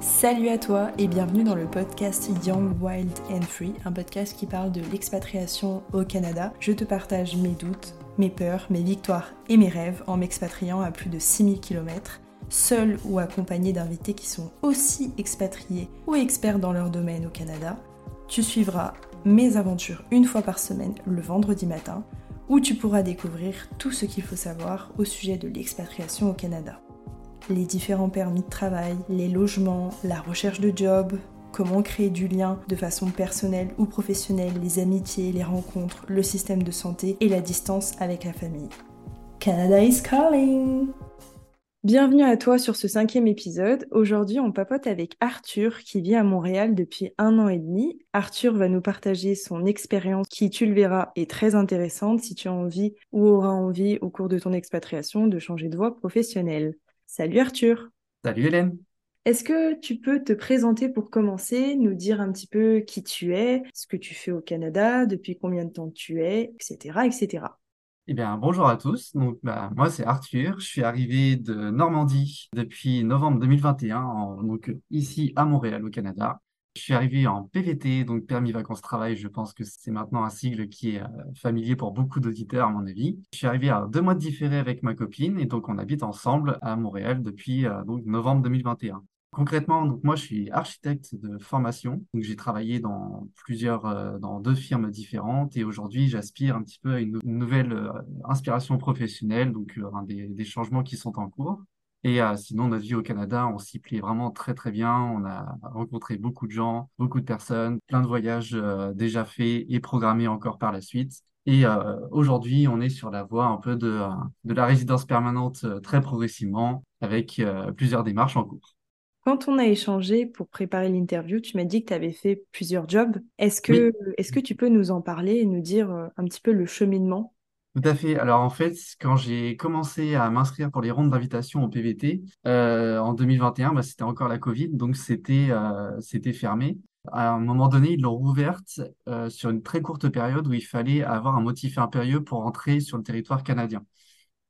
Salut à toi et bienvenue dans le podcast Young, Wild and Free, un podcast qui parle de l'expatriation au Canada. Je te partage mes doutes, mes peurs, mes victoires et mes rêves en m'expatriant à plus de 6000 km, seul ou accompagné d'invités qui sont aussi expatriés ou experts dans leur domaine au Canada. Tu suivras mes aventures une fois par semaine le vendredi matin où tu pourras découvrir tout ce qu'il faut savoir au sujet de l'expatriation au Canada les différents permis de travail, les logements, la recherche de job, comment créer du lien de façon personnelle ou professionnelle, les amitiés, les rencontres, le système de santé et la distance avec la famille. Canada is calling! Bienvenue à toi sur ce cinquième épisode. Aujourd'hui, on papote avec Arthur qui vit à Montréal depuis un an et demi. Arthur va nous partager son expérience qui, tu le verras, est très intéressante si tu as envie ou auras envie au cours de ton expatriation de changer de voie professionnelle. Salut Arthur. Salut Hélène. Est-ce que tu peux te présenter pour commencer, nous dire un petit peu qui tu es, ce que tu fais au Canada, depuis combien de temps tu es, etc. etc. Eh bien, bonjour à tous. Donc, bah, moi, c'est Arthur. Je suis arrivé de Normandie depuis novembre 2021, donc ici à Montréal, au Canada. Je suis arrivé en PVT, donc permis vacances travail. Je pense que c'est maintenant un sigle qui est euh, familier pour beaucoup d'auditeurs, à mon avis. Je suis arrivé à deux mois de différé avec ma copine et donc on habite ensemble à Montréal depuis euh, novembre 2021. Concrètement, donc moi je suis architecte de formation, donc j'ai travaillé dans plusieurs, euh, dans deux firmes différentes et aujourd'hui j'aspire un petit peu à une, nouvelle inspiration professionnelle, donc des changements qui sont en cours. Et euh, sinon, notre vie au Canada, on s'y plaît vraiment très très bien. On a rencontré beaucoup de gens, beaucoup de personnes, plein de voyages euh, déjà faits et programmés encore par la suite. Et euh, aujourd'hui, on est sur la voie un peu de, de la résidence permanente très progressivement, avec plusieurs démarches en cours. Quand on a échangé pour préparer l'interview, tu m'as dit que tu avais fait plusieurs jobs. Est-ce que, est-ce que tu peux nous en parler et nous dire un petit peu le cheminement? Tout à fait. Alors en fait, quand j'ai commencé à m'inscrire pour les rondes d'invitation au PVT euh, en 2021, bah, c'était encore la Covid, donc c'était euh, c'était fermé. À un moment donné, ils l'ont rouverte euh, sur une très courte période où il fallait avoir un motif impérieux pour entrer sur le territoire canadien.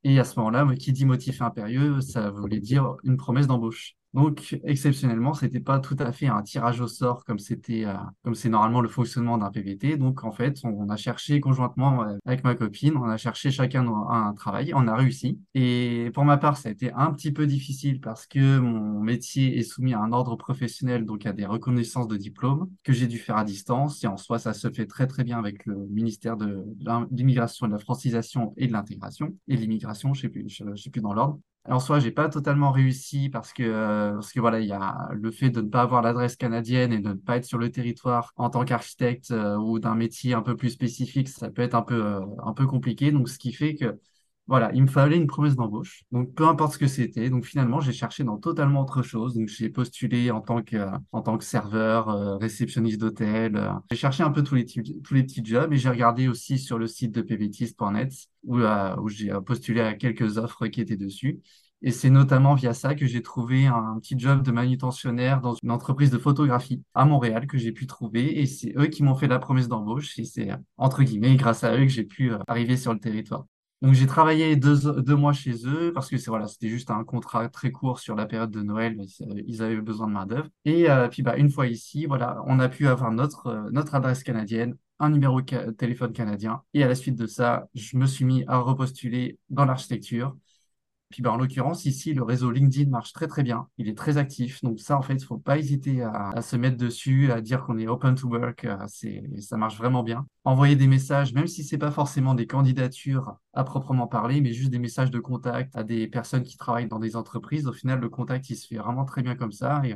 Et à ce moment-là, qui dit motif impérieux, ça voulait dire une promesse d'embauche. Donc, exceptionnellement, c'était pas tout à fait un tirage au sort comme c'était, euh, comme c'est normalement le fonctionnement d'un PVT. Donc, en fait, on, a cherché conjointement euh, avec ma copine, on a cherché chacun un, travail, on a réussi. Et pour ma part, ça a été un petit peu difficile parce que mon métier est soumis à un ordre professionnel, donc à des reconnaissances de diplôme que j'ai dû faire à distance. Et en soi, ça se fait très très bien avec le ministère de l'immigration, de la francisation et de l'intégration et l'immigration, je sais plus, je sais plus dans l'ordre. En soi, j'ai pas totalement réussi parce que euh, parce que voilà, il y a le fait de ne pas avoir l'adresse canadienne et de ne pas être sur le territoire en tant qu'architecte euh, ou d'un métier un peu plus spécifique, ça peut être un peu euh, un peu compliqué. Donc, ce qui fait que voilà, il me fallait une promesse d'embauche. Donc, peu importe ce que c'était. Donc, finalement, j'ai cherché dans totalement autre chose. Donc, j'ai postulé en tant que, en tant que serveur, euh, réceptionniste d'hôtel. Euh. J'ai cherché un peu tous les, tous les petits jobs et j'ai regardé aussi sur le site de pvtist.net où, euh, où j'ai postulé à quelques offres qui étaient dessus. Et c'est notamment via ça que j'ai trouvé un petit job de manutentionnaire dans une entreprise de photographie à Montréal que j'ai pu trouver. Et c'est eux qui m'ont fait la promesse d'embauche. Et c'est, entre guillemets, grâce à eux que j'ai pu arriver sur le territoire. Donc j'ai travaillé deux, deux mois chez eux parce que c'est voilà, c'était juste un contrat très court sur la période de Noël. Ils avaient besoin de main d'œuvre. Et euh, puis bah une fois ici, voilà, on a pu avoir notre euh, notre adresse canadienne, un numéro de téléphone canadien. Et à la suite de ça, je me suis mis à repostuler dans l'architecture. Puis bah, en l'occurrence, ici, le réseau LinkedIn marche très très bien. Il est très actif. Donc ça, en fait, il ne faut pas hésiter à, se mettre dessus, à dire qu'on est open to work. Euh, ça marche vraiment bien. Envoyer des messages, même si ce n'est pas forcément des candidatures à proprement parler, mais juste des messages de contact à des personnes qui travaillent dans des entreprises. Au final, le contact, il se fait vraiment très bien comme ça et,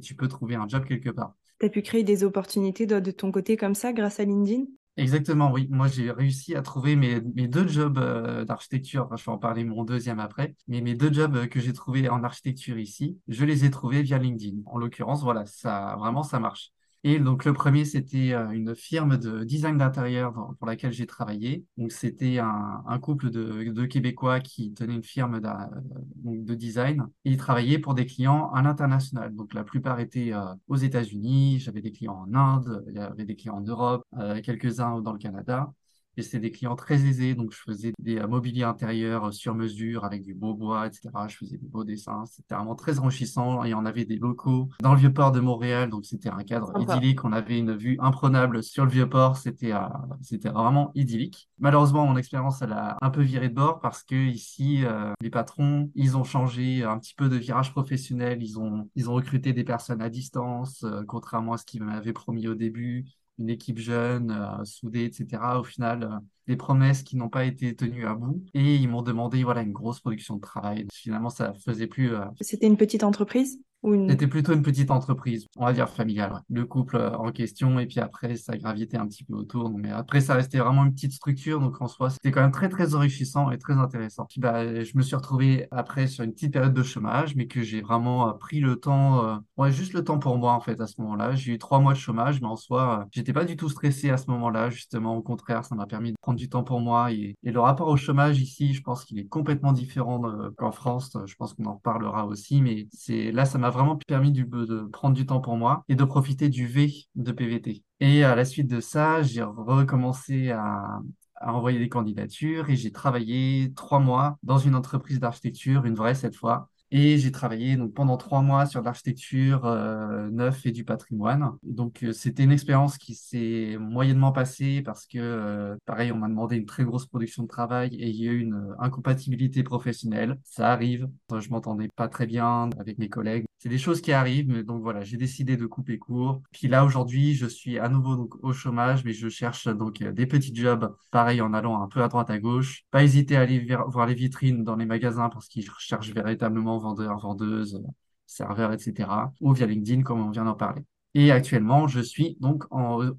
tu peux trouver un job quelque part. Tu as pu créer des opportunités de ton côté comme ça grâce à LinkedIn? Exactement, oui. Moi, j'ai réussi à trouver mes, deux jobs euh, d'architecture. je vais en parler mon deuxième après. Mais mes deux jobs que j'ai trouvés en architecture ici, je les ai trouvés via LinkedIn. En l'occurrence, voilà, ça vraiment ça marche. Et donc le premier, c'était euh, une firme de design d'intérieur pour laquelle j'ai travaillé. Donc c'était un, couple de, Québécois qui tenait une firme de design et ils travaillaient pour des clients à l'international. Donc la plupart étaient euh, aux États-Unis, j'avais des clients en Inde, il y avait des clients en Europe, euh, quelques-uns dans le Canada. C'était des clients très aisés, donc je faisais des euh, mobiliers intérieurs euh, sur mesure avec du beau bois, etc. Je faisais des beaux dessins. C'était vraiment très enrichissant et on avait des locaux dans le vieux port de Montréal, donc c'était un cadre idyllique. On avait une vue imprenable sur le vieux port. C'était euh, c'était vraiment idyllique. Malheureusement, mon expérience, elle a un peu viré de bord parce que ici, les patrons, ils ont changé un petit peu de virage professionnel. Ils ont, ils ont recruté des personnes à distance, contrairement à ce qu'ils m'avaient promis au début une équipe jeune, euh, soudée, etc. Au final, euh, des promesses qui n'ont pas été tenues à bout. Et ils m'ont demandé voilà, une grosse production de travail. Finalement, ça faisait plus. Euh, C'était une petite entreprise? C'était plutôt une petite entreprise, on va dire familiale. Le couple euh, en question, et puis après, ça gravitait un petit peu autour. Mais après, ça restait vraiment une petite structure. Donc, en soi, c'était quand même très, très enrichissant et très intéressant. Puis, bah, je me suis retrouvé après sur une petite période de chômage, mais que j'ai vraiment euh, pris le temps, euh, ouais, juste le temps pour moi, en fait, à ce moment-là. J'ai eu trois mois de chômage, mais en soi, j'étais pas du tout stressé à ce moment-là, justement. Au contraire, ça m'a permis de prendre du temps pour moi. Et, et le rapport au chômage ici, je pense qu'il est complètement différent qu'en France. Je pense qu'on en reparlera aussi, mais c'est là, ça m'a vraiment permis de prendre du temps pour moi et de profiter du V de PVT. Et à la suite de ça, j'ai recommencé à, envoyer des candidatures et j'ai travaillé trois mois dans une entreprise d'architecture, une vraie cette fois, et j'ai travaillé donc pendant trois mois sur l'architecture euh, neuf et du patrimoine. Donc euh, c'était une expérience qui s'est moyennement passée parce que euh, pareil, on m'a demandé une très grosse production de travail et il y a eu une incompatibilité professionnelle. Ça arrive. Je m'entendais pas très bien avec mes collègues. C'est des choses qui arrivent, mais donc voilà, j'ai décidé de couper court. Puis là aujourd'hui, je suis à nouveau donc au chômage, mais je cherche donc des petits jobs, pareil en allant un peu à droite à gauche. Pas hésiter à aller voir les vitrines dans les magasins parce qu'ils recherchent véritablement vendeurs, vendeuses, serveurs, etc. Ou via LinkedIn, comme on vient d'en parler. Et actuellement, je suis donc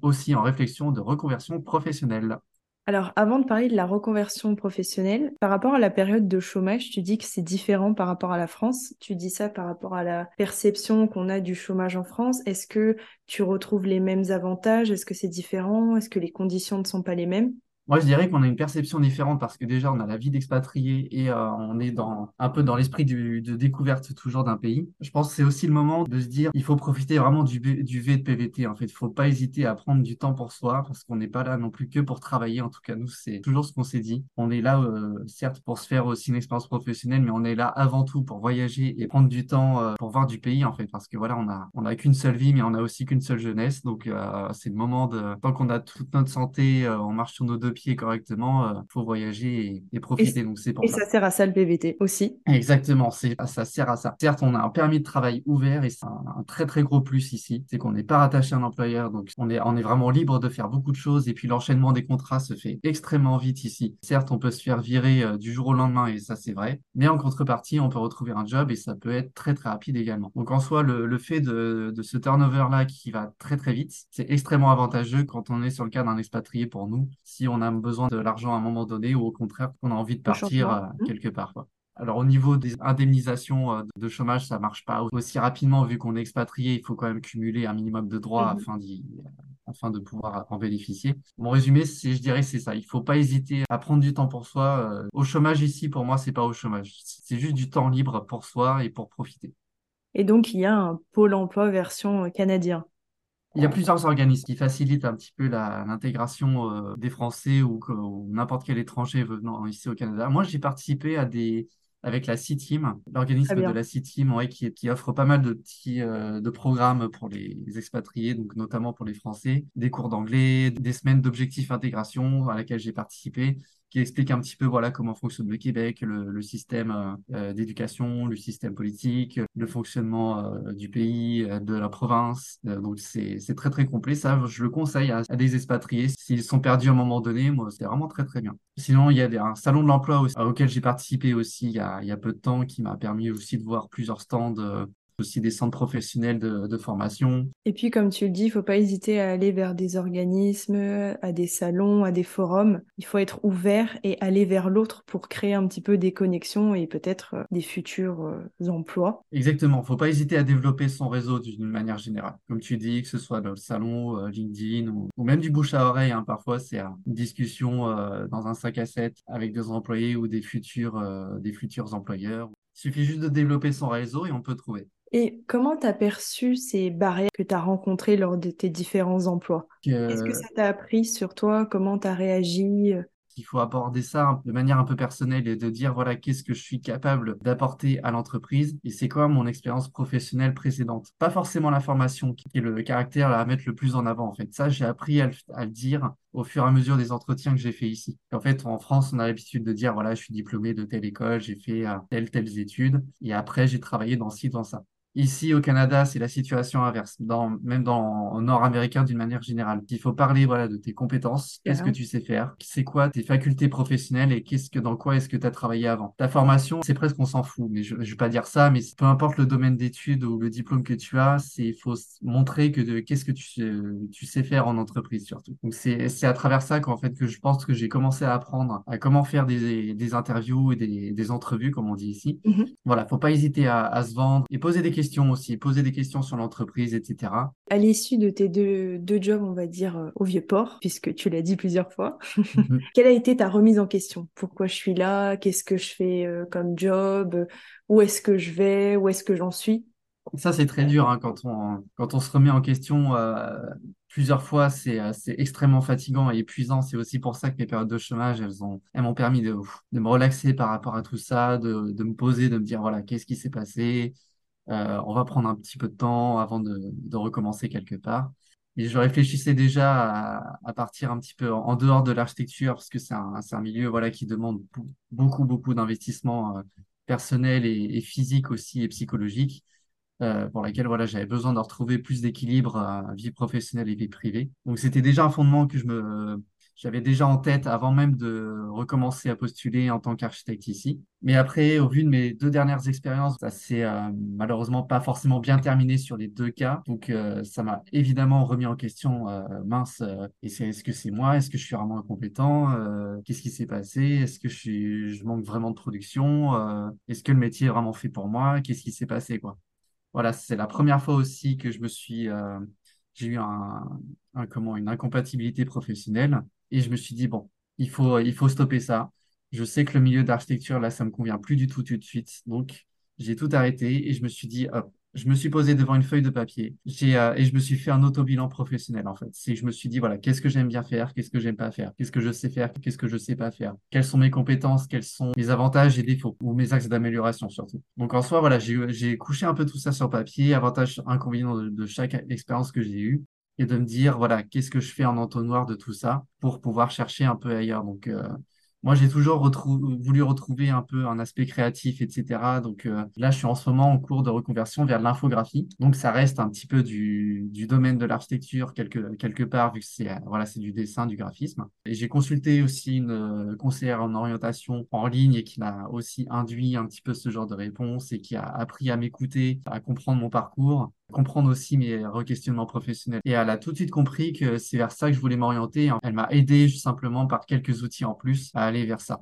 aussi en réflexion de reconversion professionnelle. Alors, avant de parler de la reconversion professionnelle, par rapport à la période de chômage, tu dis que c'est différent par rapport à la France. Tu dis ça par rapport à la perception qu'on a du chômage en France. Est-ce que tu retrouves les mêmes avantages? Est-ce que c'est différent? Est-ce que les conditions ne sont pas les mêmes? Moi, je dirais qu'on a une perception différente parce que déjà, on a la vie d'expatrié et euh, on est dans, un peu dans l'esprit de découverte toujours d'un pays. Je pense que c'est aussi le moment de se dire, il faut profiter vraiment du, du V de PVT. En fait, il faut pas hésiter à prendre du temps pour soi parce qu'on n'est pas là non plus que pour travailler. En tout cas, nous, c'est toujours ce qu'on s'est dit. On est là, euh, certes, pour se faire aussi une expérience professionnelle, mais on est là avant tout pour voyager et prendre du temps euh, pour voir du pays, en fait, parce que voilà, on a, on a qu'une seule vie, mais on a aussi qu'une seule jeunesse. Donc, c'est le moment de, tant qu'on a toute notre santé, on marche sur nos deux pied correctement, euh, faut voyager et, profiter. Donc c'est pour et ça. sert à ça le PVT aussi. Exactement, c'est ça sert à ça. Certes, on a un permis de travail ouvert et c'est un, très très gros plus ici, c'est qu'on n'est pas rattaché à un employeur, donc on est on est vraiment libre de faire beaucoup de choses et puis l'enchaînement des contrats se fait extrêmement vite ici. Certes, on peut se faire virer euh, du jour au lendemain et ça c'est vrai, mais en contrepartie, on peut retrouver un job et ça peut être très très rapide également. Donc en soi, le, le fait de, de ce turnover là qui va très très vite, c'est extrêmement avantageux quand on est sur le cas d'un expatrié pour nous. Si on a besoin de l'argent à un moment donné ou au contraire qu'on a envie de partir euh, mmh. quelque part. Alors au niveau des indemnisations euh, de chômage, ça marche pas aussi rapidement vu qu'on est expatrié. Il faut quand même cumuler un minimum de droits mmh. afin, afin de pouvoir en bénéficier. Mon résumé, c'est, je dirais, c'est ça. Il faut pas hésiter à prendre du temps pour soi. Euh, au chômage ici, pour moi, c'est pas au chômage. C'est juste du temps libre pour soi et pour profiter. Et donc il y a un pôle emploi version canadien. Il y a plusieurs organismes qui facilitent un petit peu l'intégration euh, des Français ou, n'importe quel étranger venant ici au Canada. Moi, j'ai participé à des avec la C-Team, l'organisme de la C-Team qui, qui, offre pas mal de petits euh, de programmes pour les expatriés, donc notamment pour les Français, des cours d'anglais, des semaines d'objectifs intégration à laquelle j'ai participé qui explique un petit peu voilà comment fonctionne le Québec, le, système euh, euh, d'éducation, le système politique, le fonctionnement euh, du pays, de la province. donc c'est très très complet. Ça, je le conseille à, des expatriés s'ils sont perdus à un moment donné. Moi, c'est vraiment très très bien. Sinon, il y a un salon de l'emploi auquel j'ai participé aussi il y, a, il y a peu de temps qui m'a permis aussi de voir plusieurs stands aussi des centres professionnels de, formation. Et puis, comme tu le dis, il ne faut pas hésiter à aller vers des organismes, à des salons, à des forums. Il faut être ouvert et aller vers l'autre pour créer un petit peu des connexions et peut-être euh, des futurs euh, emplois. Exactement. Il ne faut pas hésiter à développer son réseau d'une manière générale. Comme tu dis, que ce soit dans le salon, euh, LinkedIn ou, même du bouche à oreille. Hein. Parfois, c'est une discussion dans un sac à 7 avec des employés ou des futurs, des futurs employeurs. Il suffit juste de développer son réseau et on peut trouver. Et comment tu as perçu ces barrières que tu as rencontrées lors de tes différents emplois? Qu'est-ce que ça t'a appris sur toi? Comment tu as réagi? Il faut aborder ça de manière un peu personnelle et de dire, voilà, qu'est-ce que je suis capable d'apporter à l'entreprise et c'est quoi mon expérience professionnelle précédente? Pas forcément la formation qui est le caractère à mettre le plus en avant, en fait. Ça, j'ai appris à le, dire au fur et à mesure des entretiens que j'ai fait ici. En fait, en France, on a l'habitude de dire, voilà, je suis diplômé de telle école, j'ai fait euh, telles études et après, j'ai travaillé dans ci, dans ça. Ici, au Canada, c'est la situation inverse, dans, même dans, nord-américain d'une manière générale. Il faut parler voilà, de tes compétences, qu'est-ce que tu sais faire, c'est quoi tes facultés professionnelles et qu'est-ce que, dans quoi est-ce que tu as travaillé avant? Ta formation, c'est presque, on s'en fout, mais je ne vais pas dire ça, mais peu importe le domaine d'études ou le diplôme que tu as, c'est il faut montrer que qu'est-ce que tu, tu sais faire en entreprise surtout. Donc c'est à travers ça qu'en fait que je pense que j'ai commencé à apprendre à comment faire des, des interviews et des, des entrevues, comme on dit ici. Mm Voilà, faut pas hésiter à, à se vendre et poser des questions aussi, poser des questions sur l'entreprise, etc. À l'issue de tes deux, deux, jobs, on va dire, euh, au Vieux-Port, puisque tu l'as dit plusieurs fois, mhm. quelle a été ta remise en question? Pourquoi je suis là? Qu'est-ce que je fais euh, comme job? Où est-ce que je vais? Où est-ce que j'en suis? Ça, c'est très dur hein, quand, on, quand on se remet en question euh, plusieurs fois. C'est extrêmement fatigant et épuisant. C'est aussi pour ça que mes périodes de chômage, elles ont elles m'ont permis de, de me relaxer par rapport à tout ça, de, de me poser, de me dire voilà, qu'est-ce qui s'est passé? On va prendre un petit peu de temps avant de, recommencer quelque part. Et je réfléchissais déjà à, partir un petit peu en, dehors de l'architecture, parce que c'est un, un, milieu voilà, qui demande beaucoup, beaucoup d'investissement euh, personnel et, physique aussi et psychologique, euh, pour laquelle voilà, j'avais besoin de retrouver plus d'équilibre à vie professionnelle et vie privée. Donc c'était déjà un fondement que je me, j'avais déjà en tête avant même de recommencer à postuler en tant qu'architecte ici. Mais après, au vu de mes deux dernières expériences, ça s'est euh, malheureusement pas forcément bien terminé sur les deux cas. Donc euh, ça m'a évidemment remis en question, euh, mince, est-ce que c'est moi? Est-ce que je suis vraiment incompétent? Qu'est-ce qui s'est passé? Est-ce que je, manque vraiment de production? Est-ce que le métier est vraiment fait pour moi? Qu'est-ce qui s'est passé quoi? Voilà, c'est la première fois aussi que je me suis j'ai eu un, comment, une incompatibilité professionnelle. Et je me suis dit, bon, il faut, il faut stopper ça. Je sais que le milieu d'architecture, là, ça me convient plus du tout tout de suite. Donc, j'ai tout arrêté et je me suis dit, hop, je me suis posé devant une feuille de papier euh, et je me suis fait un auto-bilan professionnel en fait. C'est je me suis dit voilà, qu'est-ce que j'aime bien faire, qu'est-ce que j'aime pas faire, qu'est-ce que je sais faire, qu'est-ce que je sais pas faire, quelles sont mes compétences, quels sont mes avantages et défauts ou mes axes d'amélioration surtout. Donc en soi voilà, j'ai, couché un peu tout ça sur papier, avantages, inconvénients de chaque expérience que j'ai eue et de me dire, voilà, qu'est-ce que je fais en entonnoir de tout ça pour pouvoir chercher un peu ailleurs. Donc, euh, moi, j'ai toujours voulu retrouver un peu un aspect créatif, etc. Donc euh, là, je suis en ce moment en cours de reconversion vers l'infographie. Donc ça reste un petit peu du, du domaine de l'architecture quelque, quelque part, vu que c'est voilà, c'est du dessin, du graphisme. Et j'ai consulté aussi une euh, conseillère en orientation en ligne et qui m'a aussi induit un petit peu ce genre de réponse et qui a appris à m'écouter, à comprendre mon parcours comprendre aussi mes requestionnements professionnels. Et elle a tout de suite compris que c'est vers ça que je voulais m'orienter. Elle m'a aidé simplement par quelques outils en plus à aller vers ça.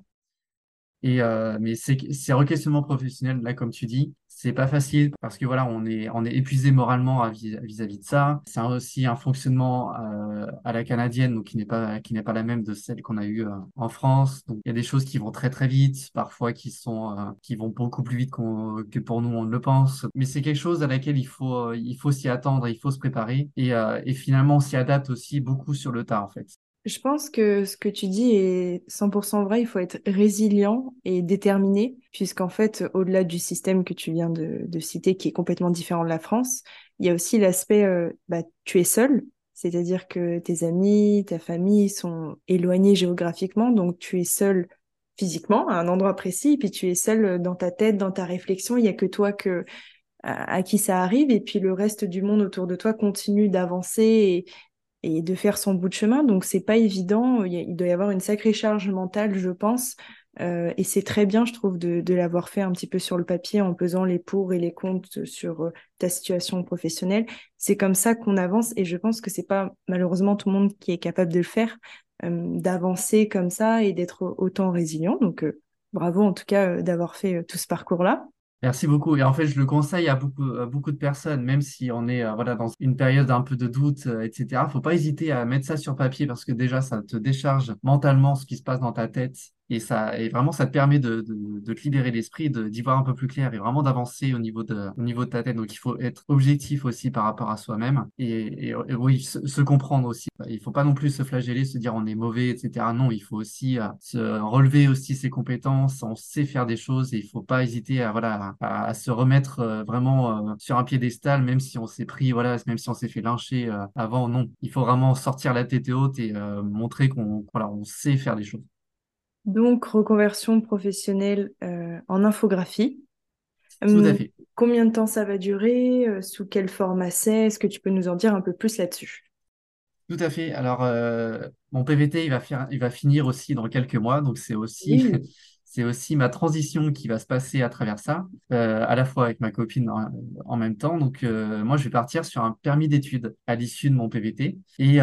Et euh, mais ces, requestionnements professionnels, là, comme tu dis, c'est pas facile parce que voilà, on est, on est épuisé moralement vis-à-vis de ça. C'est aussi un fonctionnement euh, à la canadienne, donc qui n'est pas, qui n'est pas la même de celle qu'on a eue euh, en France. Donc il y a des choses qui vont très très vite, parfois qui sont, euh, qui vont beaucoup plus vite que pour nous on le pense. Mais c'est quelque chose à laquelle il faut, il faut s'y attendre, il faut se préparer et, et finalement on s'y adapte aussi beaucoup sur le tas en fait. Je pense que ce que tu dis est 100% vrai. Il faut être résilient et déterminé, puisqu'en fait, au-delà du système que tu viens de, citer, qui est complètement différent de la France, il y a aussi l'aspect, euh, bah, tu es seul, c'est-à-dire que tes amis, ta famille sont éloignés géographiquement, donc tu es seul physiquement à un endroit précis, et puis tu es seul dans ta tête, dans ta réflexion. Il y a que toi que à, qui ça arrive, et puis le reste du monde autour de toi continue d'avancer et de faire son bout de chemin. Donc c'est pas évident. Il, doit y avoir une sacrée charge mentale, je pense. Euh, et c'est très bien, je trouve, de, de l'avoir fait un petit peu sur le papier en pesant les pour et les contre sur euh, ta situation professionnelle. C'est comme ça qu'on avance et je pense que c'est pas malheureusement tout le monde qui est capable de le faire, euh, d'avancer comme ça et d'être autant résilient. Donc bravo en tout cas d'avoir fait tout ce parcours-là. Merci beaucoup. Et en fait, je le conseille à beaucoup, beaucoup de personnes, même si on est euh, voilà, dans une période un peu de doute, euh, etc. Faut pas hésiter à mettre ça sur papier parce que déjà, ça te décharge mentalement ce qui se passe dans ta tête Et ça, et vraiment, ça te permet de, de, de te libérer l'esprit, d'y voir un peu plus clair et vraiment d'avancer au niveau de, au niveau de ta tête. Donc, il faut être objectif aussi par rapport à soi-même et, et, oui, se, se, comprendre aussi. Il faut pas non plus se flageller, se dire on est mauvais, etc. Non, il faut aussi euh, se relever aussi ses compétences. On sait faire des choses et il faut pas hésiter à, voilà, à, à se remettre euh, vraiment euh, sur un piédestal, même si on s'est pris, voilà, même si on s'est fait lyncher avant. Non, il faut vraiment sortir la tête haute et montrer qu'on, voilà, on sait faire des choses. Donc, reconversion professionnelle euh, en infographie. Tout à fait. Combien de temps ça va durer? Euh, Sous quel format c'est? Est-ce que tu peux nous en dire un peu plus là-dessus? Tout à fait. Alors, euh, mon PVT, il va faire, il va finir aussi dans quelques mois. Donc, c'est aussi, c'est aussi ma transition qui va se passer à travers ça, euh, à la fois avec ma copine en, en même temps. Donc, euh, moi, je vais partir sur un permis d'études à l'issue de mon PVT. Et, et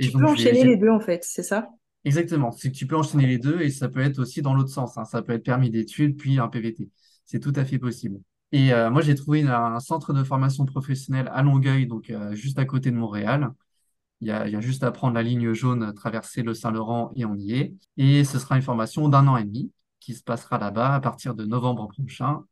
Tu peux donc, je vais, enchaîner les deux en fait, c'est ça? Exactement. C'est que tu peux enchaîner les deux et ça peut être aussi dans l'autre sens. hein. Ça peut être permis d'études puis un PVT. C'est tout à fait possible. Et euh, moi, j'ai trouvé un centre de formation professionnelle à Longueuil, donc euh, juste à côté de Montréal. Il y a, il y a juste à prendre la ligne jaune, traverser le Saint-Laurent et on y est. Et ce sera une formation d'un an et demi qui se passera là-bas à partir de novembre prochain.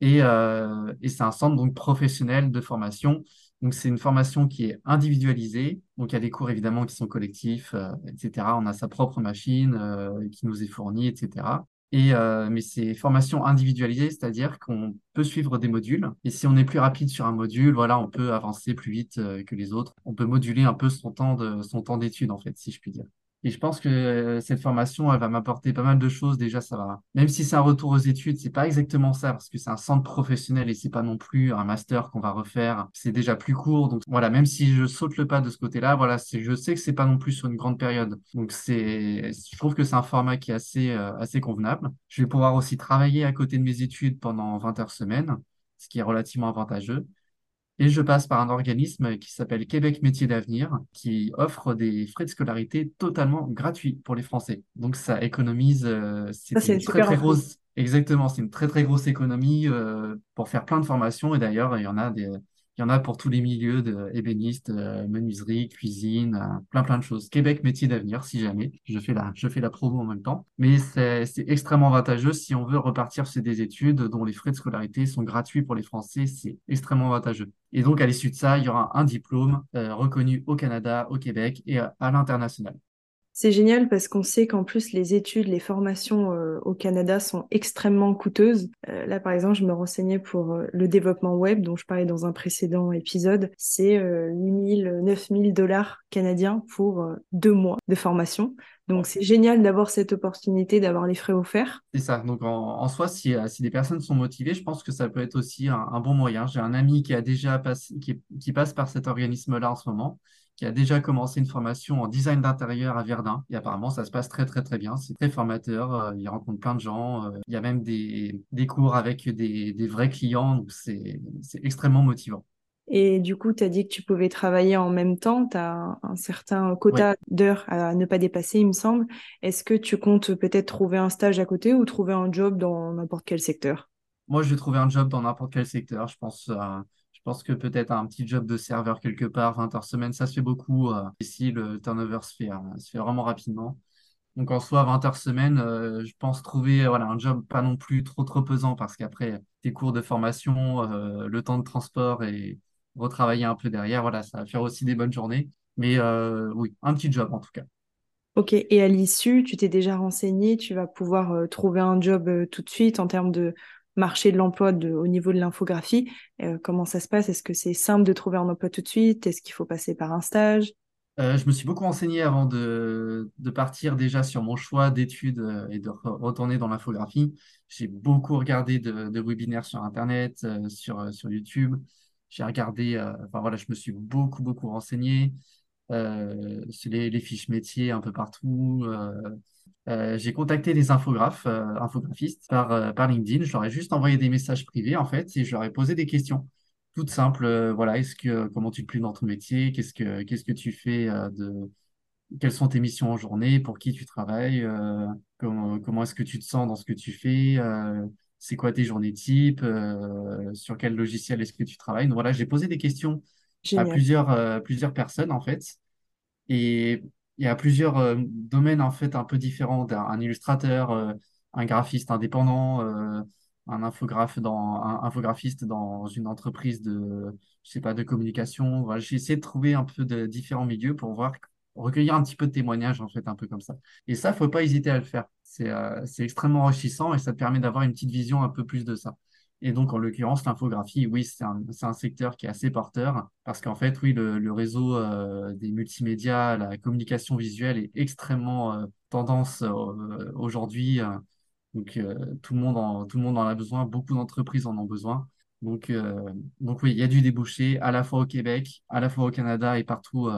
Et, euh, et c'est un centre donc professionnel de formation. Donc c'est une formation qui est individualisée. Donc il y a des cours évidemment qui sont collectifs, euh, etc. On a sa propre machine euh, qui nous est fournie, etc. Et, euh, mais c'est formation individualisée, c'est-à-dire qu'on peut suivre des modules. Et si on est plus rapide sur un module, voilà, on peut avancer plus vite que les autres. On peut moduler un peu son temps de, son temps d'étude, en fait, si je puis dire. Et je pense que euh, cette formation, elle va m'apporter pas mal de choses. Déjà, ça va. Même si c'est un retour aux études, c'est pas exactement ça parce que c'est un centre professionnel et c'est pas non plus un master qu'on va refaire. C'est déjà plus court. Donc voilà, même si je saute le pas de ce côté-là, voilà, je sais que c'est pas non plus sur une grande période. Donc c'est, je trouve que c'est un format qui est assez, euh, assez convenable. Je vais pouvoir aussi travailler à côté de mes études pendant 20 heures semaine, ce qui est relativement avantageux. Et je passe par un organisme qui s'appelle Québec Métiers d'Avenir, qui offre des frais de scolarité totalement gratuits pour les Français. Donc ça économise, euh, c'est une très très grosse, exactement, c'est une très très grosse économie euh, pour faire plein de formations. Et d'ailleurs, il y en a des, il y en a pour tous les milieux de ébéniste, euh, menuiserie, cuisine, euh, plein plein de choses. Québec Métiers d'Avenir, si jamais, je fais la, je fais la promo en même temps. Mais c'est, c'est extrêmement avantageux si on veut repartir sur des études dont les frais de scolarité sont gratuits pour les Français, c'est extrêmement avantageux. Et donc, à l'issue de ça, il y aura un diplôme euh, reconnu au Canada, au Québec et à l'international. C'est génial parce qu'on sait qu'en plus les études, les formations euh, au Canada sont extrêmement coûteuses. Euh, là, par exemple, je me renseignais pour euh, le développement web dont je parlais dans un précédent épisode. C'est euh, 8 000, 9 000 dollars canadiens pour deux mois de formation. Donc, c'est génial d'avoir cette opportunité, d'avoir les frais offerts. C'est ça. Donc, en, en soi, si, si des personnes sont motivées, je pense que ça peut être aussi un, un bon moyen. J'ai un ami qui a déjà passé, qui, est- qui passe par cet organisme-là en ce moment, qui a déjà commencé une formation en design d'intérieur à Verdun. Et apparemment, ça se passe très, très, très bien. C'est très formateur. euh, il rencontre plein de gens. euh, il y a même des, des cours avec des, des vrais clients. Donc, c'est, c'est extrêmement motivant. Et du coup, tu as dit que tu pouvais travailler en même temps. Tu as un, un certain quota d'heures à ne pas dépasser, il me semble. Est-ce que tu comptes peut-être trouver un stage à côté ou trouver un job dans n'importe quel secteur? Moi, je vais trouver un job dans n'importe quel secteur. Je pense, euh, pense que peut-être un petit job de serveur quelque part, 20 heures semaine, ça se fait beaucoup. euh, ici, le turnover se fait, euh, se fait vraiment rapidement. Donc, en soi, 20 heures semaine, euh, je pense trouver euh, un job pas non plus trop, trop pesant parce qu'après, tes cours de formation, le temps de transport et retravailler un peu derrière, voilà, ça va faire aussi des bonnes journées. Mais oui, un petit job en tout cas. Ok, et à l'issue, tu t'es déjà renseigné, tu vas pouvoir trouver un job tout de suite en termes de marché de l'emploi au niveau de l'infographie. Euh, comment ça se passe? Est-ce que c'est simple de trouver un emploi tout de suite? Est-ce qu'il faut passer par un stage? Euh, je me suis beaucoup renseigné avant de, partir déjà sur mon choix d'études euh, et de re- retourner dans l'infographie. J'ai beaucoup regardé de, webinaires sur Internet, sur, YouTube. J'ai regardé, enfin voilà, je me suis beaucoup, beaucoup renseigné sur les fiches métiers un peu partout. Euh, j'ai contacté des infographes, euh, infographistes par, euh, par LinkedIn. Je leur ai juste envoyé des messages privés, en fait, et je leur ai posé des questions toutes simples. euh, voilà, est-ce que, comment tu te plais dans ton métier? Qu'est-ce que, qu'est-ce que tu fais euh, de, quelles sont tes missions en journée? Pour qui tu travailles? euh, comment, comment est-ce que tu te sens dans ce que tu fais? euh, c'est quoi tes journées type? euh, sur quel logiciel est-ce que tu travailles? Donc voilà, j'ai posé des questions à plusieurs, euh, plusieurs personnes, en fait. Et il y a plusieurs euh, domaines en fait un peu différents. Un, illustrateur, euh, un graphiste indépendant, euh, un infographe dans un infographiste dans une entreprise de je sais pas de communication. Voilà, j'ai essayé de trouver un peu de différents milieux pour voir recueillir un petit peu de témoignages en fait un peu comme ça. Et ça, faut pas hésiter à le faire. C'est c'est extrêmement enrichissant et ça te permet d'avoir une petite vision un peu plus de ça. Et donc, en l'occurrence, l'infographie, oui, c'est un, secteur qui est assez porteur parce qu'en fait, oui, le, réseau euh, des multimédias, la communication visuelle est extrêmement euh, tendance euh, aujourd'hui. donc, tout le monde en, tout le monde en a besoin, beaucoup d'entreprises en ont besoin. Donc, donc oui, il y a du débouché à la fois au Québec, à la fois au Canada et partout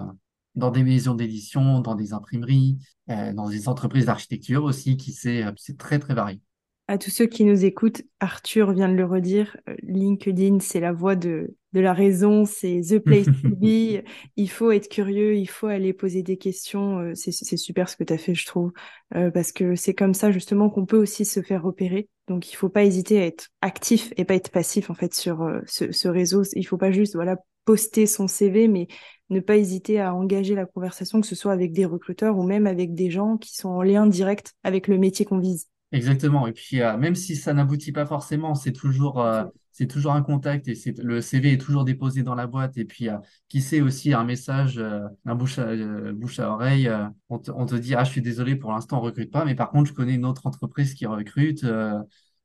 dans des maisons d'édition, dans des imprimeries, dans des entreprises d'architecture aussi, qui c'est très, très varié. À tous ceux qui nous écoutent, Arthur vient de le redire, euh, LinkedIn, c'est la voie de, de la raison, c'est the place to be. Il faut être curieux, il faut aller poser des questions. euh, C'est, c'est super ce que tu as fait, je trouve, euh, parce que c'est comme ça justement qu'on peut aussi se faire repérer. Donc, il faut pas hésiter à être actif et pas être passif en fait sur euh, ce, ce réseau. Il faut pas juste voilà poster son CV, mais ne pas hésiter à engager la conversation, que ce soit avec des recruteurs ou même avec des gens qui sont en lien direct avec le métier qu'on vise. Exactement. Et puis, euh, même si ça n'aboutit pas forcément, c'est toujours, euh, c'est toujours un contact et c'est, le CV est toujours déposé dans la boîte. Et puis, euh, qui sait aussi un message, un bouche à, bouche à oreille, on te, on te dit, ah, je suis désolé, pour l'instant, on recrute pas, mais par contre, je connais une autre entreprise qui recrute,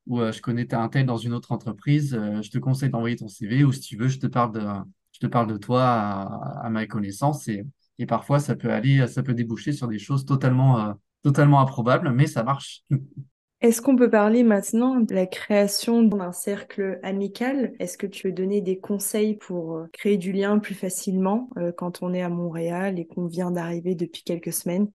ou je connais un tel dans une autre entreprise, je te conseille d'envoyer ton CV, ou si tu veux, je te parle de, je te parle de toi à, à ma connaissance. Et, et parfois, ça peut aller, ça peut déboucher sur des choses totalement, totalement improbables, mais ça marche. Est-ce qu'on peut parler maintenant de la création d'un cercle amical? Est-ce que tu veux donner des conseils pour euh, créer du lien plus facilement euh, quand on est à Montréal et qu'on vient d'arriver depuis quelques semaines?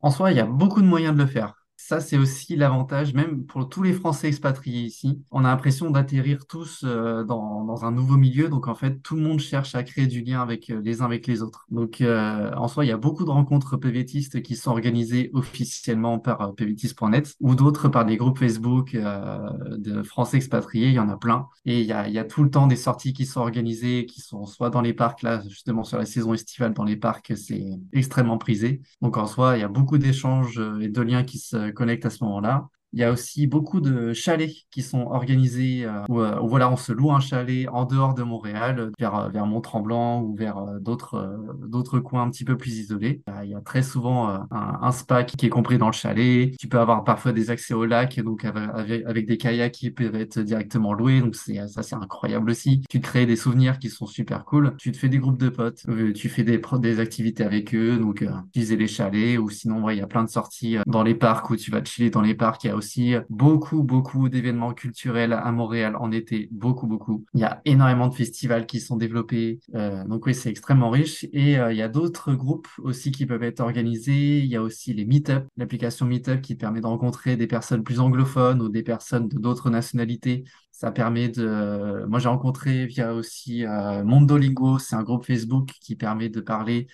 En soi, il y a beaucoup de moyens de le faire. Ça, c'est aussi l'avantage, même pour tous les Français expatriés ici. On a l'impression d'atterrir tous euh, dans, dans un nouveau milieu. Donc, en fait, tout le monde cherche à créer du lien avec euh, les uns avec les autres. Donc, euh, en soi, il y a beaucoup de rencontres PVTistes qui sont organisées officiellement par euh, pvtist.net ou d'autres par des groupes Facebook euh, de Français expatriés. Il y en a plein. Et il y a, il y a tout le temps des sorties qui sont organisées, qui sont soit dans les parcs, là, justement, sur la saison estivale, dans les parcs, c'est extrêmement prisé. Donc, en soi, il y a beaucoup d'échanges et de liens qui se connectent à ce moment-là. Il y a aussi beaucoup de chalets qui sont organisés euh, où, euh, où, voilà, on se loue un chalet en dehors de Montréal, euh, vers, euh, vers Mont-Tremblant ou vers euh, d'autres euh, d'autres coins un petit peu plus isolés. Euh, il y a très souvent euh, un, spa qui, est compris dans le chalet. Tu peux avoir parfois des accès au lac, donc avec, des kayaks qui peuvent être directement loués. Donc c'est ça, c'est incroyable aussi. Tu te crées des souvenirs qui sont super cool. Tu te fais des groupes de potes, euh, tu fais des, des activités avec eux, donc euh, utiliser les chalets ou sinon il y a plein de sorties euh, dans les parcs où tu vas chiller dans les parcs. Aussi beaucoup, beaucoup d'événements culturels à Montréal en été, beaucoup, beaucoup. Il y a énormément de festivals qui sont développés. Euh, donc oui, c'est extrêmement riche. Et euh, il y a d'autres groupes aussi qui peuvent être organisés. Il y a aussi les Meetup, l'application Meetup qui permet de rencontrer des personnes plus anglophones ou des personnes de d'autres nationalités. Ça permet de... Moi, j'ai rencontré via aussi euh, Mondolingo, c'est un groupe Facebook qui permet de parler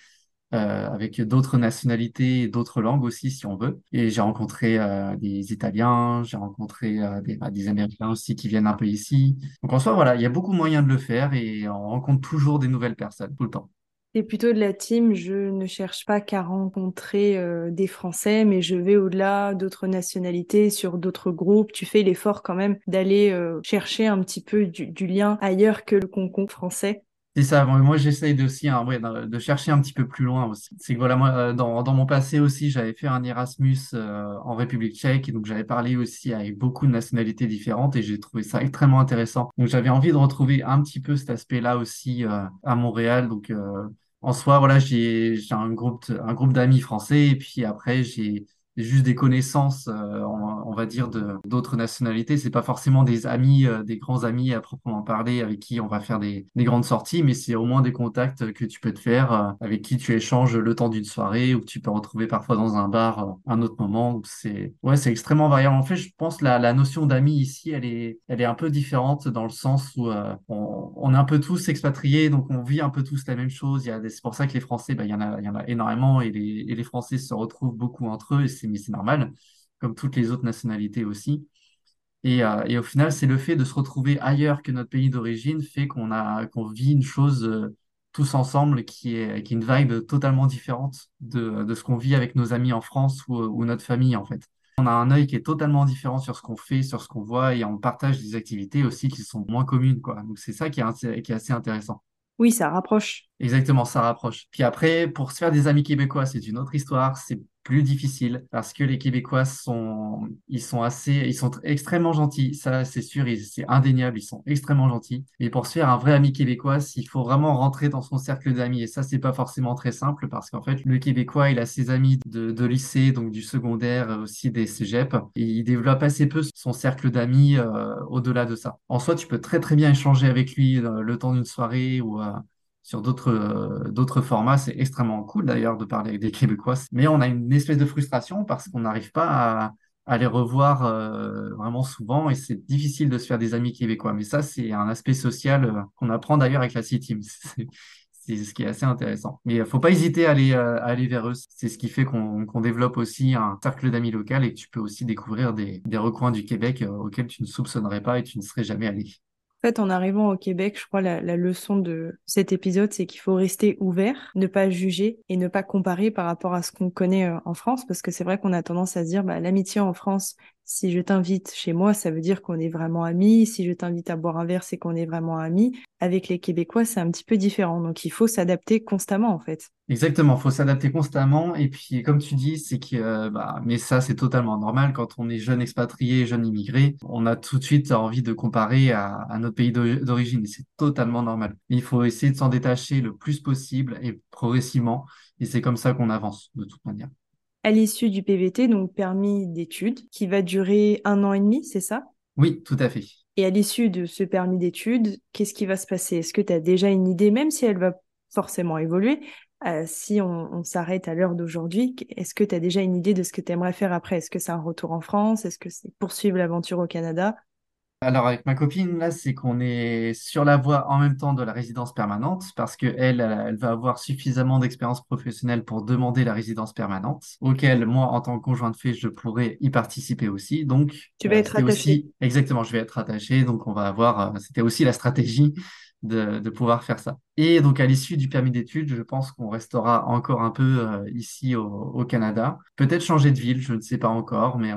euh, avec d'autres nationalités et d'autres langues aussi, si on veut. Et j'ai rencontré euh, des Italiens, j'ai rencontré euh, des, bah, des Américains aussi qui viennent un peu ici. Donc en soi, voilà, il y a beaucoup de moyens de le faire et on rencontre toujours des nouvelles personnes tout le temps. Et plutôt de la team, je ne cherche pas qu'à rencontrer des Français, mais je vais au-delà d'autres nationalités, sur d'autres groupes. Tu fais l'effort quand même d'aller chercher un petit peu du, lien ailleurs que le concon français. C'est ça, moi, j'essaye aussi, hein, ouais, de, chercher un petit peu plus loin aussi. C'est que voilà, moi, euh, dans, dans mon passé aussi, j'avais fait un Erasmus euh, en République tchèque, et donc j'avais parlé aussi avec beaucoup de nationalités différentes, et j'ai trouvé ça extrêmement intéressant. Donc j'avais envie de retrouver un petit peu cet aspect-là aussi euh, à Montréal. Donc euh, en soi, voilà, j'ai un groupe, un groupe d'amis français, et puis après, j'ai juste des connaissances, euh, on, on va dire, d'autres nationalités. C'est pas forcément des amis, euh, des grands amis à proprement parler avec qui on va faire des, des grandes sorties, mais c'est au moins des contacts que tu peux te faire, euh, avec qui tu échanges le temps d'une soirée ou que tu peux retrouver parfois dans un bar un autre moment. C'est, ouais, c'est extrêmement variable. En fait, je pense la, la notion d'amis ici, elle est, elle est un peu différente dans le sens où euh, on, on est un peu tous expatriés, donc on vit un peu tous la même chose. C'est pour ça que les Français, bah, il y en a, y en a énormément et les, et les Français se retrouvent beaucoup entre eux, mais c'est normal, comme toutes les autres nationalités aussi. Et, euh, et au final, c'est le fait de se retrouver ailleurs que notre pays d'origine fait qu'on a, qu'on vit une chose euh, tous ensemble qui est, qui est une vibe totalement différente de, de ce qu'on vit avec nos amis en France ou, ou notre famille, en fait. On a un œil qui est totalement différent sur ce qu'on fait, sur ce qu'on voit, et on partage des activités aussi qui sont moins communes, quoi. Donc c'est ça qui est, qui est assez intéressant. Oui, ça rapproche. Exactement, ça rapproche. Puis après, pour se faire des amis québécois, c'est une autre histoire. C'est plus difficile parce que les Québécois sont, ils sont assez, ils sont extrêmement gentils. Ça, c'est sûr, c'est indéniable. Ils sont extrêmement gentils. Mais pour se faire un vrai ami québécois, il faut vraiment rentrer dans son cercle d'amis. Et ça, c'est pas forcément très simple parce qu'en fait, le Québécois, il a ses amis de, de lycée, donc du secondaire, aussi des cégeps. Et il développe assez peu son cercle d'amis euh, au-delà de ça. En soi, tu peux très très bien échanger avec lui euh, le temps d'une soirée ou euh, sur d'autres euh, d'autres formats. C'est extrêmement cool d'ailleurs de parler avec des Québécois. Mais on a une espèce de frustration parce qu'on n'arrive pas à, à, les revoir euh, vraiment souvent et c'est difficile de se faire des amis québécois. Mais ça, c'est un aspect social euh, qu'on apprend d'ailleurs avec la C-Team. C'est ce qui est assez intéressant. Mais il faut pas hésiter à aller, à aller vers eux. C'est ce qui fait qu'on qu'on développe aussi un cercle d'amis local et que tu peux aussi découvrir des, des recoins du Québec auxquels tu ne soupçonnerais pas et tu ne serais jamais allé fait, en arrivant au Québec, je crois la, la leçon de cet épisode, c'est qu'il faut rester ouvert, ne pas juger et ne pas comparer par rapport à ce qu'on connaît euh, en France, parce que c'est vrai qu'on a tendance à se dire, bah, l'amitié en France, si je t'invite chez moi, ça veut dire qu'on est vraiment amis. Si je t'invite à boire un verre, c'est qu'on est vraiment amis. Avec les Québécois, c'est un petit peu différent. Donc, il faut s'adapter constamment, en fait. Exactement, il faut s'adapter constamment. Et puis, comme tu dis, c'est que, euh, bah, mais ça, c'est totalement normal. Quand on est jeune expatrié, jeune immigré, on a tout de suite envie de comparer à, à notre pays d'origine. Et c'est totalement normal. Il faut essayer de s'en détacher le plus possible et progressivement. Et c'est comme ça qu'on avance, de toute manière à l'issue du PVT, donc permis d'études, qui va durer un an et demi, c'est ça? Oui, tout à fait. Et à l'issue de ce permis d'études, qu'est-ce qui va se passer? Est-ce que tu as déjà une idée, même si elle va forcément évoluer, euh, si on, on s'arrête à l'heure d'aujourd'hui, est-ce que tu as déjà une idée de ce que tu aimerais faire après? Est-ce que c'est un retour en France? Est-ce que c'est poursuivre l'aventure au Canada? Alors avec ma copine là, c'est qu'on est sur la voie en même temps de la résidence permanente parce que elle, elle, va avoir suffisamment d'expérience professionnelle pour demander la résidence permanente, auquel moi en tant que conjoint de fait, je pourrais y participer aussi. Donc tu vas euh, être attaché. Aussi... Exactement, je vais être attaché. Donc on va avoir, euh, c'était aussi la stratégie de, de, pouvoir faire ça. Et donc, à l'issue du permis d'études, je pense qu'on restera encore un peu euh, ici au, au Canada. Peut-être changer de ville, je ne sais pas encore, mais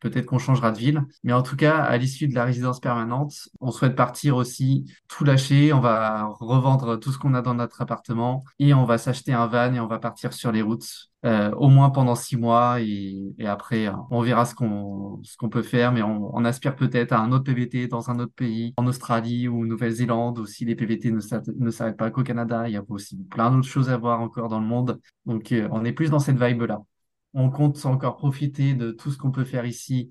peut-être qu'on changera de ville. Mais en tout cas, à l'issue de la résidence permanente, on souhaite partir aussi tout lâcher. On va revendre tout ce qu'on a dans notre appartement et on va s'acheter un van et on va partir sur les routes euh, au moins pendant six mois et, et après euh, on verra ce qu'on ce qu'on peut faire mais on, on aspire peut-être à un autre PVT dans un autre pays en Australie ou Nouvelle-Zélande aussi les PVT ne s'arrêtent pas qu'au Canada. Il y a aussi plein d'autres choses à voir encore dans le monde. Donc euh, on est plus dans cette vibe là on compte encore profiter de tout ce qu'on peut faire ici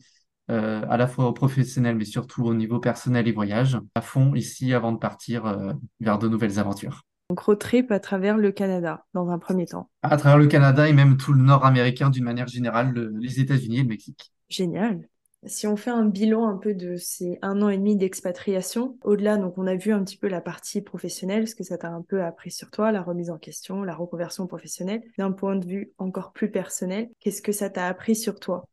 euh, à la fois au professionnel mais surtout au niveau personnel et voyage à fond ici avant de partir vers de nouvelles aventures donc road trip à travers le Canada dans un premier temps. À travers le Canada et même tout le nord américain d'une manière générale, le, les États-Unis et le Mexique. Génial. Si on fait un bilan un peu de ces un an et demi d'expatriation, au-delà, donc on a vu un petit peu la partie professionnelle, ce que ça t'a un peu appris sur toi, la remise en question, la reconversion professionnelle. D'un point de vue encore plus personnel, qu'est-ce que ça t'a appris sur toi?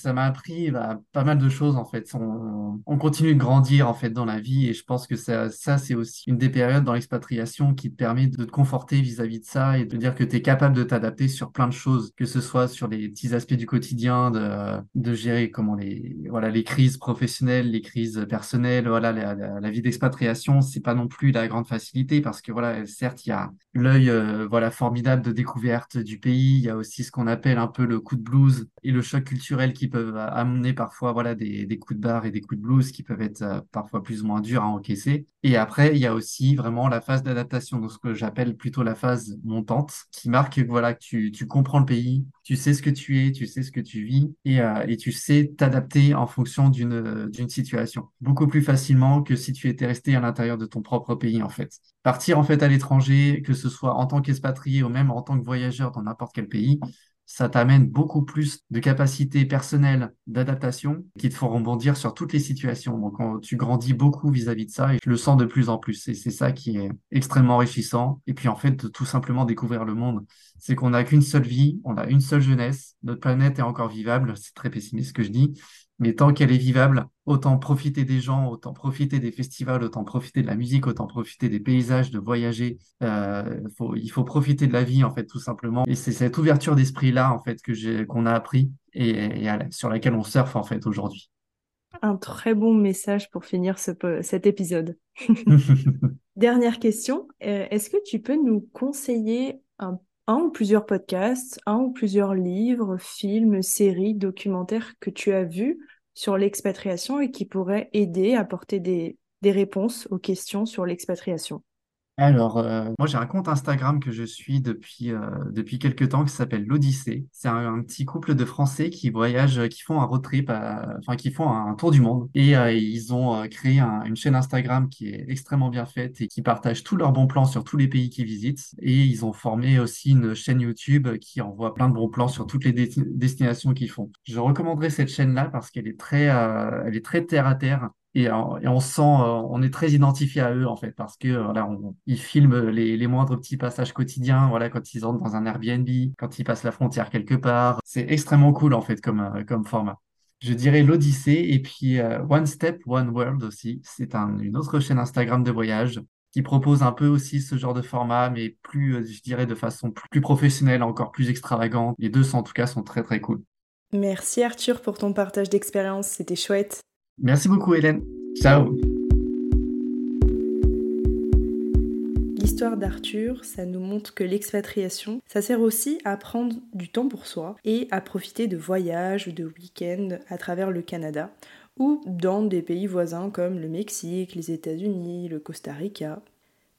Ça m'a appris bah, pas mal de choses en fait. On, on, continue de grandir en fait dans la vie et je pense que ça, c'est aussi une des périodes dans l'expatriation qui te permet de te conforter vis-à-vis de ça et de dire que tu es capable de t'adapter sur plein de choses, que ce soit sur les petits aspects du quotidien, de, gérer comment les voilà les crises professionnelles, les crises personnelles, voilà la, la, vie d'expatriation, c'est pas non plus la grande facilité parce que voilà certes il y a l'œil euh, voilà formidable de découverte du pays, il y a aussi ce qu'on appelle un peu le coup de blues et le choc culturel qui peuvent amener parfois voilà, des, coups de barre et des coups de blues qui peuvent être euh, parfois plus ou moins durs à encaisser. Et après, il y a aussi vraiment la phase d'adaptation, donc ce que j'appelle plutôt la phase montante, qui marque que voilà, tu, tu comprends le pays, tu sais ce que tu es, tu sais ce que tu vis, et, euh, et tu sais t'adapter en fonction d'une d'une situation. Beaucoup plus facilement que si tu étais resté à l'intérieur de ton propre pays, en fait. Partir en fait à l'étranger, que ce soit en tant qu'expatrié ou même en tant que voyageur dans n'importe quel pays, ça t'amène beaucoup plus de capacités personnelles d'adaptation qui te font rebondir sur toutes les situations. Donc, tu grandis beaucoup vis-à-vis de ça et je le sens de plus en plus. Et c'est ça qui est extrêmement enrichissant. Et puis, en fait, de tout simplement découvrir le monde. C'est qu'on n'a qu'une seule vie, on a une seule jeunesse. Notre planète est encore vivable. C'est très pessimiste ce que je dis. Mais tant qu'elle est vivable, autant profiter des gens, autant profiter des festivals, autant profiter de la musique, autant profiter des paysages, de voyager. Euh, faut, il faut profiter de la vie, en fait, tout simplement. Et c'est cette ouverture d'esprit-là, en fait, que j'ai, qu'on a appris et, sur laquelle on surfe, en fait, aujourd'hui. Un très bon message pour finir ce, cet épisode. Dernière question, euh, est-ce que tu peux nous conseiller un, un, ou plusieurs podcasts, un ou plusieurs livres, films, séries, documentaires que tu as vus sur l'expatriation et qui pourraient aider à apporter des, des réponses aux questions sur l'expatriation alors, euh, moi, j'ai un compte Instagram que je suis depuis, euh, depuis quelques temps qui s'appelle l'Odyssée. C'est un, petit couple de Français qui voyagent, qui font un road trip, enfin, qui font un, tour du monde. Et euh, ils ont créé une chaîne Instagram qui est extrêmement bien faite et qui partage tous leurs bons plans sur tous les pays qu'ils visitent. Et ils ont formé aussi une chaîne YouTube qui envoie plein de bons plans sur toutes les destinations qu'ils font. Je recommanderais cette chaîne-là parce qu'elle est très, elle est très terre à terre et, on sent, euh, on est très identifié à eux en fait, parce que voilà, ils filment les, moindres petits passages quotidiens, voilà, quand ils entrent dans un Airbnb, quand ils passent la frontière quelque part. C'est extrêmement cool en fait comme, euh, comme format. Je dirais l'Odyssée et puis euh, One Step, One World aussi. C'est un, une autre chaîne Instagram de voyage qui propose un peu aussi ce genre de format, mais plus, je dirais, de façon plus professionnelle, encore plus extravagante. Les deux, en tout cas, sont très très cool. Merci Arthur pour ton partage d'expérience, c'était chouette. Merci beaucoup, Hélène. Ciao. L'histoire d'Arthur, ça nous montre que l'expatriation, ça sert aussi à prendre du temps pour soi et à profiter de voyages, de week-ends à travers le Canada ou dans des pays voisins comme le Mexique, les États-Unis, le Costa Rica.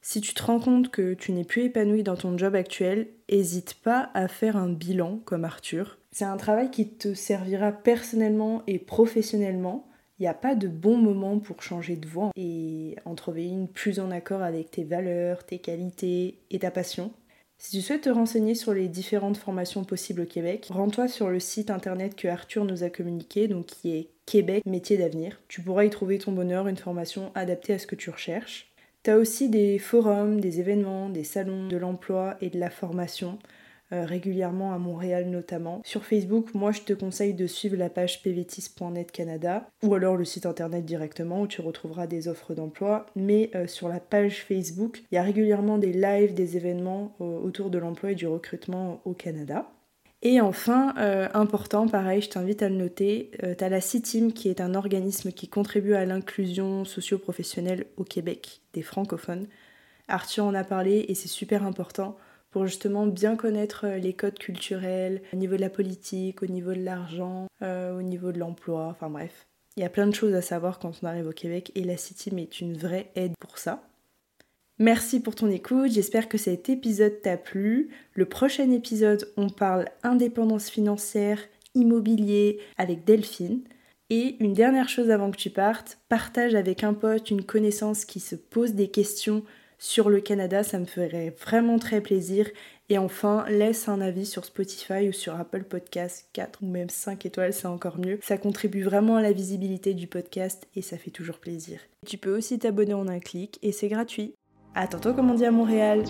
Si tu te rends compte que tu n'es plus épanoui dans ton job actuel, n'hésite pas à faire un bilan comme Arthur. C'est un travail qui te servira personnellement et professionnellement il n'y a pas de bon moment pour changer de voie et en trouver une plus en accord avec tes valeurs, tes qualités et ta passion. Si tu souhaites te renseigner sur les différentes formations possibles au Québec, rends-toi sur le site internet que Arthur nous a communiqué, donc qui est Québec Métier d'avenir. Tu pourras y trouver ton bonheur, une formation adaptée à ce que tu recherches. Tu as aussi des forums, des événements, des salons de l'emploi et de la formation euh, régulièrement à Montréal notamment. Sur Facebook, moi je te conseille de suivre la page pvtis.net Canada ou alors le site internet directement où tu retrouveras des offres d'emploi. Mais euh, sur la page Facebook, il y a régulièrement des lives, des événements euh, autour de l'emploi et du recrutement au Canada. Et enfin, important, pareil, je t'invite à le noter, tu as la CITIM qui est un organisme qui contribue à l'inclusion socio-professionnelle au Québec des francophones. Arthur en a parlé et c'est super important pour justement bien connaître euh, les codes culturels au niveau de la politique, au niveau de l'argent, euh, au niveau de l'emploi, enfin bref. Il y a plein de choses à savoir quand on arrive au Québec et la City est une vraie aide pour ça. Merci pour ton écoute, j'espère que cet épisode t'a plu. Le prochain épisode, on parle indépendance financière, immobilier avec Delphine. Et une dernière chose avant que tu partes, partage avec un pote, une connaissance qui se pose des questions sur le Canada, ça me ferait vraiment très plaisir. Et enfin, laisse un avis sur Spotify ou sur Apple Podcast 4 ou même 5 étoiles, c'est encore mieux. Ça contribue vraiment à la visibilité du podcast et ça fait toujours plaisir. Tu peux aussi t'abonner en un clic et c'est gratuit. À tantôt comme on dit à Montréal.